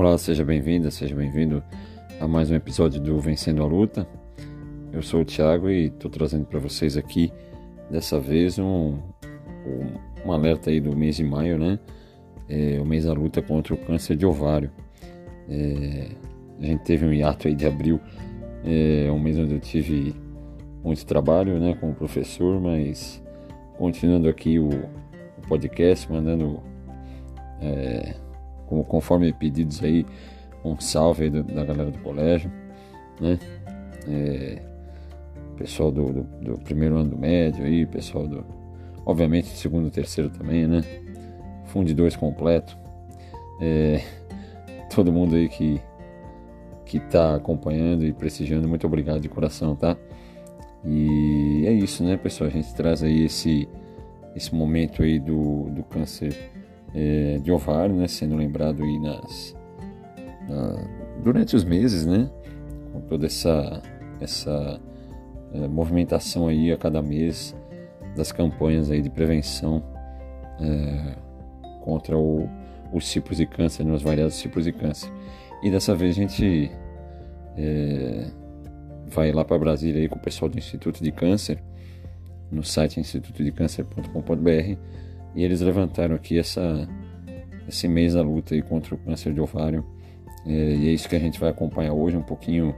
Olá, seja bem-vinda, seja bem-vindo a mais um episódio do Vencendo a Luta. Eu sou o Thiago e estou trazendo para vocês aqui, dessa vez, um, um, alerta aí do mês de maio, né? É, o mês da luta contra o câncer de ovário. É, a gente teve um hiato aí de abril, é um mês onde eu tive muito trabalho, né, como professor, mas continuando aqui o, o podcast, mandando é, como, conforme pedidos aí, um salve aí do, da galera do colégio, né? É, pessoal do, do, do, primeiro ano do médio aí, pessoal do. Obviamente segundo e terceiro também, né? Fundo 2 completo. É, todo mundo aí que, que tá acompanhando e prestigiando, muito obrigado de coração, tá? E é isso, né, pessoal? A gente traz aí esse, esse momento aí do, do câncer é, de ovário, né, sendo lembrado aí nas, na, durante os meses, né, com toda essa, essa é, movimentação aí a cada mês das campanhas aí de prevenção é, contra o, os tipos de câncer, né, os variados tipos de câncer. E dessa vez a gente é, vai lá para Brasília aí com o pessoal do Instituto de Câncer, no site institutodecâncer.com.br e eles levantaram aqui essa, esse mês da luta aí contra o câncer de ovário. É, e é isso que a gente vai acompanhar hoje, um pouquinho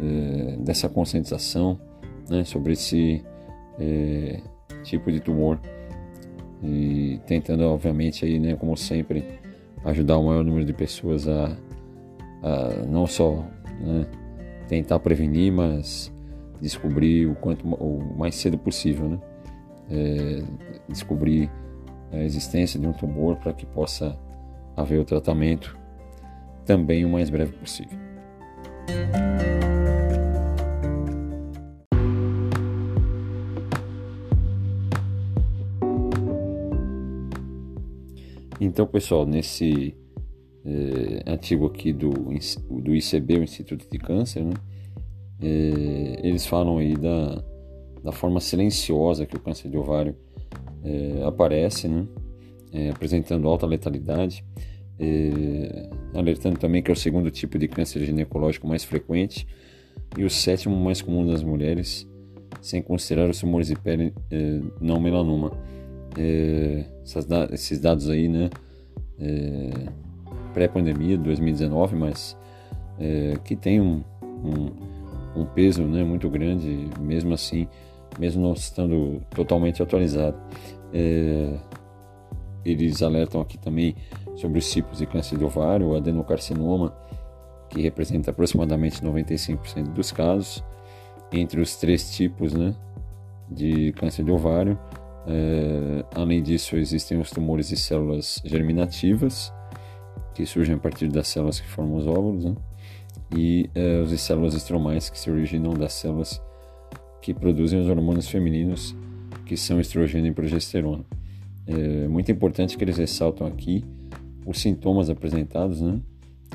é, dessa conscientização né, sobre esse é, tipo de tumor. E tentando, obviamente, aí, né, como sempre, ajudar o maior número de pessoas a, a não só né, tentar prevenir, mas descobrir o quanto o mais cedo possível, né? É, descobrir a existência de um tumor para que possa haver o tratamento também o mais breve possível. Então, pessoal, nesse eh, artigo aqui do, do ICB, o Instituto de Câncer, né, eh, eles falam aí da, da forma silenciosa que o câncer de ovário é, aparece, né? É, apresentando alta letalidade, é, alertando também que é o segundo tipo de câncer ginecológico mais frequente e o sétimo mais comum nas mulheres, sem considerar os tumores de pele é, não melanoma. É, esses dados aí, né? É, pré-pandemia de 2019, mas que tem um, um, um peso né, muito grande, mesmo assim mesmo não estando totalmente atualizado. É, eles alertam aqui também sobre os tipos de câncer de ovário, o adenocarcinoma, que representa aproximadamente 95% dos casos, entre os três tipos né, de câncer de ovário. É, além disso, existem os tumores de células germinativas, que surgem a partir das células que formam os óvulos, né, e é, os de células estromais, que se originam das células que produzem os hormônios femininos, que são estrogênio e progesterona. É muito importante que eles ressaltam aqui os sintomas apresentados, né?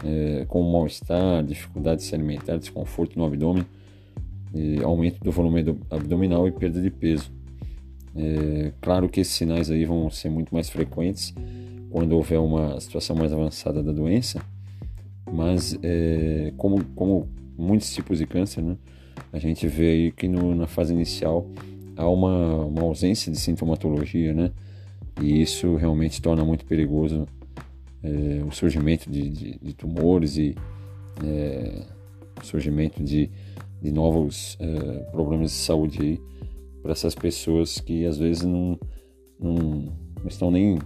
É, como mal-estar, dificuldade de se alimentar, desconforto no abdômen, aumento do volume abdominal e perda de peso. É, claro que esses sinais aí vão ser muito mais frequentes quando houver uma situação mais avançada da doença, mas é, como, como muitos tipos de câncer, né? A gente vê aí que no, na fase inicial há uma, uma ausência de sintomatologia, né? E isso realmente torna muito perigoso é, o surgimento de, de, de tumores e é, o surgimento de, de novos é, problemas de saúde para essas pessoas que às vezes não, não, não estão nem,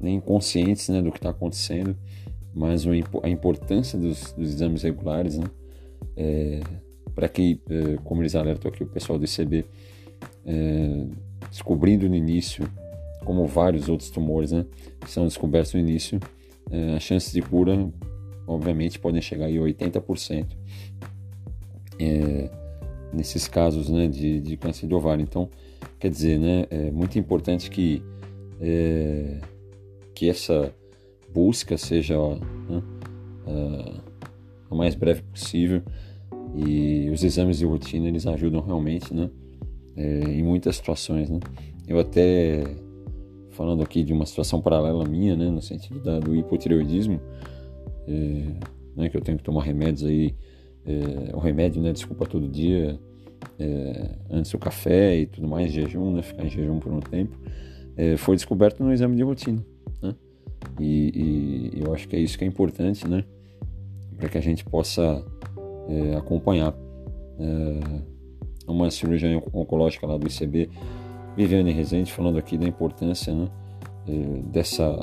nem conscientes né, do que está acontecendo, mas a importância dos, dos exames regulares, né? É, para que, eh, como eles alertam aqui o pessoal do ICB, eh, descobrindo no início, como vários outros tumores, né, são descobertos no início, eh, as chances de cura, obviamente, podem chegar a 80% é, nesses casos, né, de, de câncer de ovário. Então, quer dizer, né, é muito importante que é, que essa busca seja né, a mais breve possível e os exames de rotina eles ajudam realmente, né? É, em muitas situações, né? Eu até falando aqui de uma situação paralela minha, né? No sentido da, do hipotireoidismo, é, né, que eu tenho que tomar remédios aí, é, o remédio, né, desculpa, todo dia, é, antes do café e tudo mais, jejum, né, ficar em jejum por um tempo, é, foi descoberto no exame de rotina, né, e, e, eu acho que é isso que é importante, né, para que a gente possa é, acompanhar. É, uma cirurgiã oncológica lá do ICB, Viviane Rezende, falando aqui da importância né, é, dessa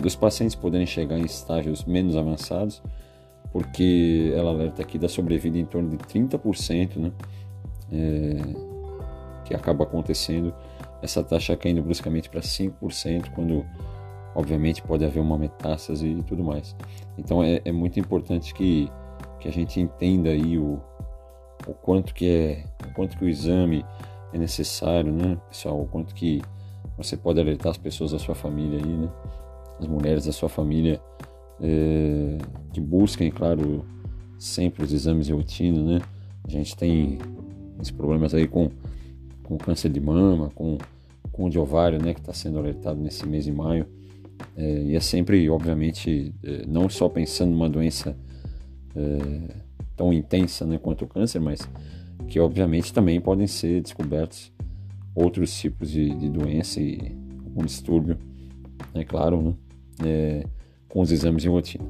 dos pacientes poderem chegar em estágios menos avançados, porque ela alerta aqui da sobrevida em torno de 30%, né? É, que acaba acontecendo, essa taxa caindo bruscamente para 5%, quando obviamente pode haver uma metástase e tudo mais. Então é, é muito importante que, que a gente entenda aí o, o quanto que é, o quanto que o exame é necessário, né, pessoal, o quanto que você pode alertar as pessoas da sua família aí, né? as mulheres da sua família é, que busquem, claro, sempre os exames de rotina, né? A gente tem esses problemas aí com, com câncer de mama, com, com de ovário, né? Que está sendo alertado nesse mês de maio. É, e é sempre, obviamente, é, não só pensando numa doença é, tão intensa né, quanto o câncer, mas que obviamente também podem ser descobertos outros tipos de, de doença e um distúrbio, é claro, né? é, com os exames de rotina.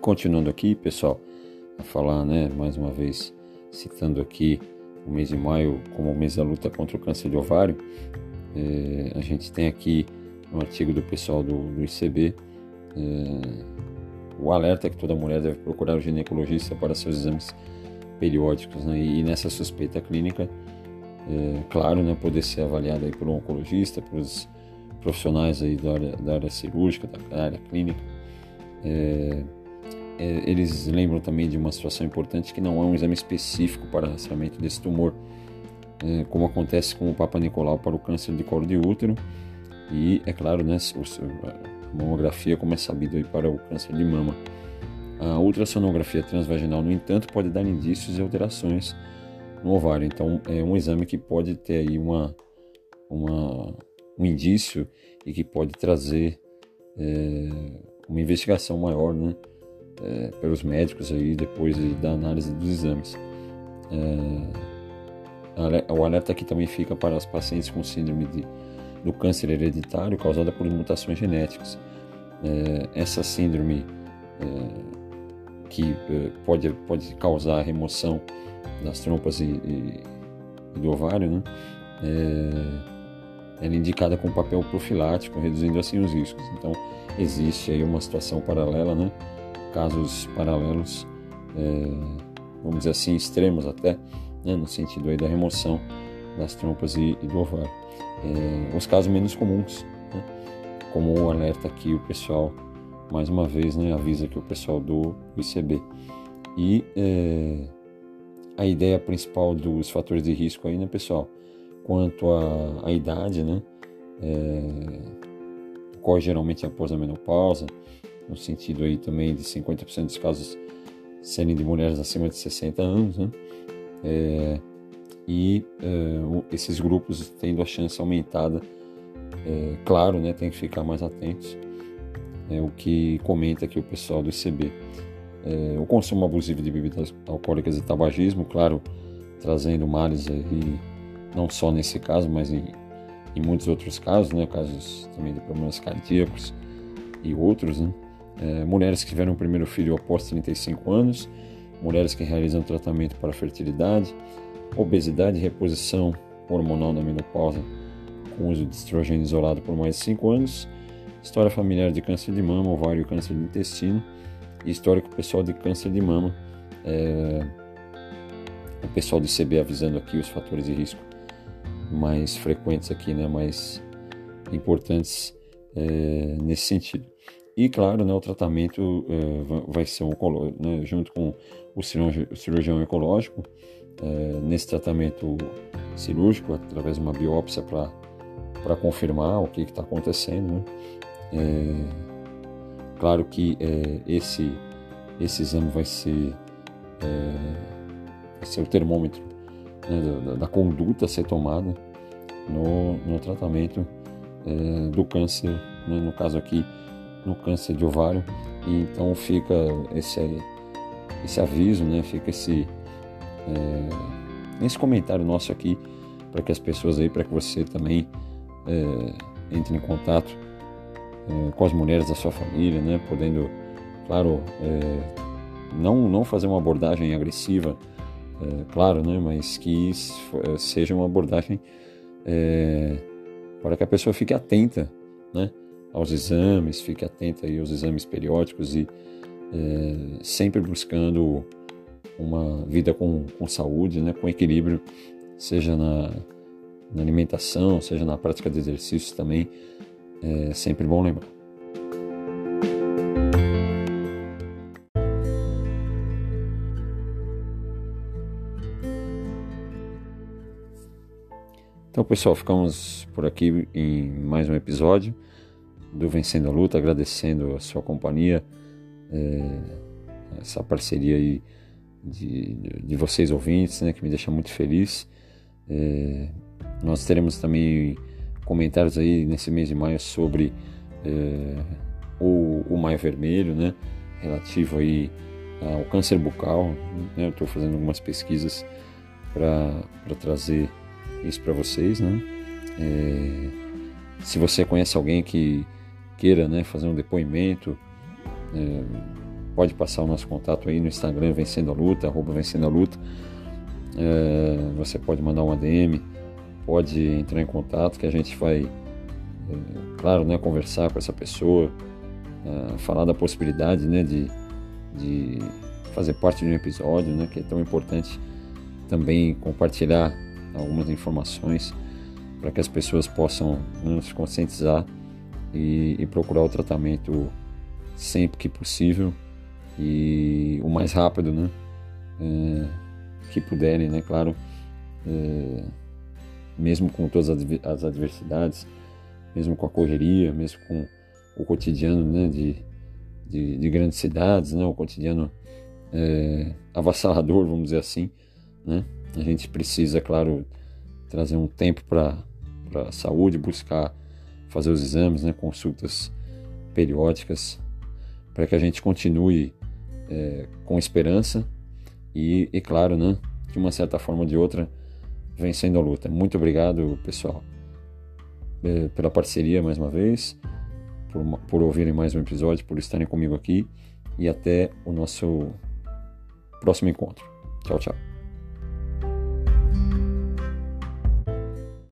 Continuando aqui, pessoal, a falar, né, mais uma vez, citando aqui o mês de maio como o mês da luta contra o câncer de ovário, é, a gente tem aqui um artigo do pessoal do, do ICB é, o alerta que toda mulher deve procurar o ginecologista para seus exames periódicos, né? E nessa suspeita clínica, é, claro, né, poder ser avaliado aí por um oncologista, pelos profissionais aí da área, da área cirúrgica, da área clínica. É, eles lembram também de uma situação importante que não é um exame específico para rastreamento desse tumor, é, como acontece com o Papa Nicolau para o câncer de colo de útero e, é claro, né, a mamografia, como é sabido para o câncer de mama. A ultrassonografia transvaginal, no entanto, pode dar indícios de alterações no ovário. Então, é um exame que pode ter aí uma, uma um indício e que pode trazer é, uma investigação maior, né, é, pelos médicos aí depois da análise dos exames. É, o alerta aqui também fica para os pacientes com síndrome de, do câncer hereditário causada por mutações genéticas. É, essa síndrome que pode, pode causar remoção das trompas e, e, do ovário, né? Ela é indicada com papel profilático, reduzindo assim os riscos. Então, existe aí uma situação paralela, né? Casos paralelos, é, vamos dizer assim, extremos até, né? no sentido aí da remoção das trompas e, e do ovário. É, os casos menos comuns, né? como o alerta aqui o pessoal mais uma vez, né, avisa aqui o pessoal do ICB. E é, a ideia principal dos fatores de risco aí, né, pessoal, quanto à idade, né, é, ocorre geralmente após a menopausa, no sentido aí também de 50% dos casos serem de mulheres acima de 60 anos, né, é, e é, esses grupos tendo a chance aumentada, é, claro, né, tem que ficar mais atentos é o que comenta aqui o pessoal do ICB. É, o consumo abusivo de bebidas alcoólicas e tabagismo, claro, trazendo males aí, não só nesse caso, mas em, em muitos outros casos, né, casos também de problemas cardíacos e outros, né? É, mulheres que tiveram o primeiro filho após 35 anos, mulheres que realizam tratamento para fertilidade, obesidade e reposição hormonal na menopausa com uso de estrogênio isolado por mais de 5 anos, história familiar de câncer de mama, ovário e câncer de intestino, e histórico pessoal de câncer de mama. É, o pessoal do ICB avisando aqui os fatores de risco mais frequentes aqui, né, mais importantes é, nesse sentido. E claro, né, o tratamento é, vai ser um, né, junto com o cirurgião, cirurgião ecológico, é, nesse tratamento cirúrgico, através de uma biópsia para confirmar o que está acontecendo. Né? É, claro que esse, esse exame vai ser, vai ser o termômetro né, da, da, conduta a ser tomada no, no tratamento do câncer, né, no caso aqui, no câncer de ovário. E então fica esse, esse aviso, né, fica esse, é, esse comentário nosso aqui para que as pessoas aí, para que você também é, entre em contato é, com as mulheres da sua família, né, podendo, claro, é, não, não fazer uma abordagem agressiva, é, claro, né, mas que é, seja uma abordagem para que a pessoa fique atenta, né, aos exames, fique atenta aí aos exames periódicos e é, sempre buscando uma vida com, com saúde, né, com equilíbrio, seja na, na alimentação, seja na prática de exercícios também, é sempre bom lembrar. Então, pessoal, ficamos por aqui em mais um episódio do Vencendo a Luta, agradecendo a sua companhia, é, essa parceria aí de, de, vocês ouvintes, né, que me deixa muito feliz. É, nós teremos também comentários aí nesse mês de maio sobre é, o, o Maio Vermelho, né, relativo aí ao câncer bucal. Né, eu estou fazendo algumas pesquisas para trazer isso para vocês, né? É, se você conhece alguém que queira né, fazer um depoimento, é, pode passar o nosso contato aí no Instagram, Vencendo a Luta, arroba Vencendo a Luta. É, você pode mandar um ADM, pode entrar em contato que a gente vai, é, claro, né, conversar com essa pessoa, é, falar da possibilidade né, de, de fazer parte de um episódio, né, que é tão importante também compartilhar algumas informações para que as pessoas possam né, se conscientizar e, e, procurar o tratamento sempre que possível e o mais rápido, né? É, que puderem, né? Claro, é, mesmo com todas as adversidades, mesmo com a correria, mesmo com o cotidiano, né? De, de, de grandes cidades, né? O cotidiano é, avassalador, vamos dizer assim, né? A gente precisa, claro, trazer um tempo para a saúde, buscar fazer os exames, né, consultas periódicas, para que a gente continue é, com esperança e, e, claro, né, de uma certa forma ou de outra, vencendo a luta. Muito obrigado, pessoal, é, pela parceria mais uma vez, por, por ouvirem mais um episódio, por estarem comigo aqui e até o nosso próximo encontro. Tchau, tchau.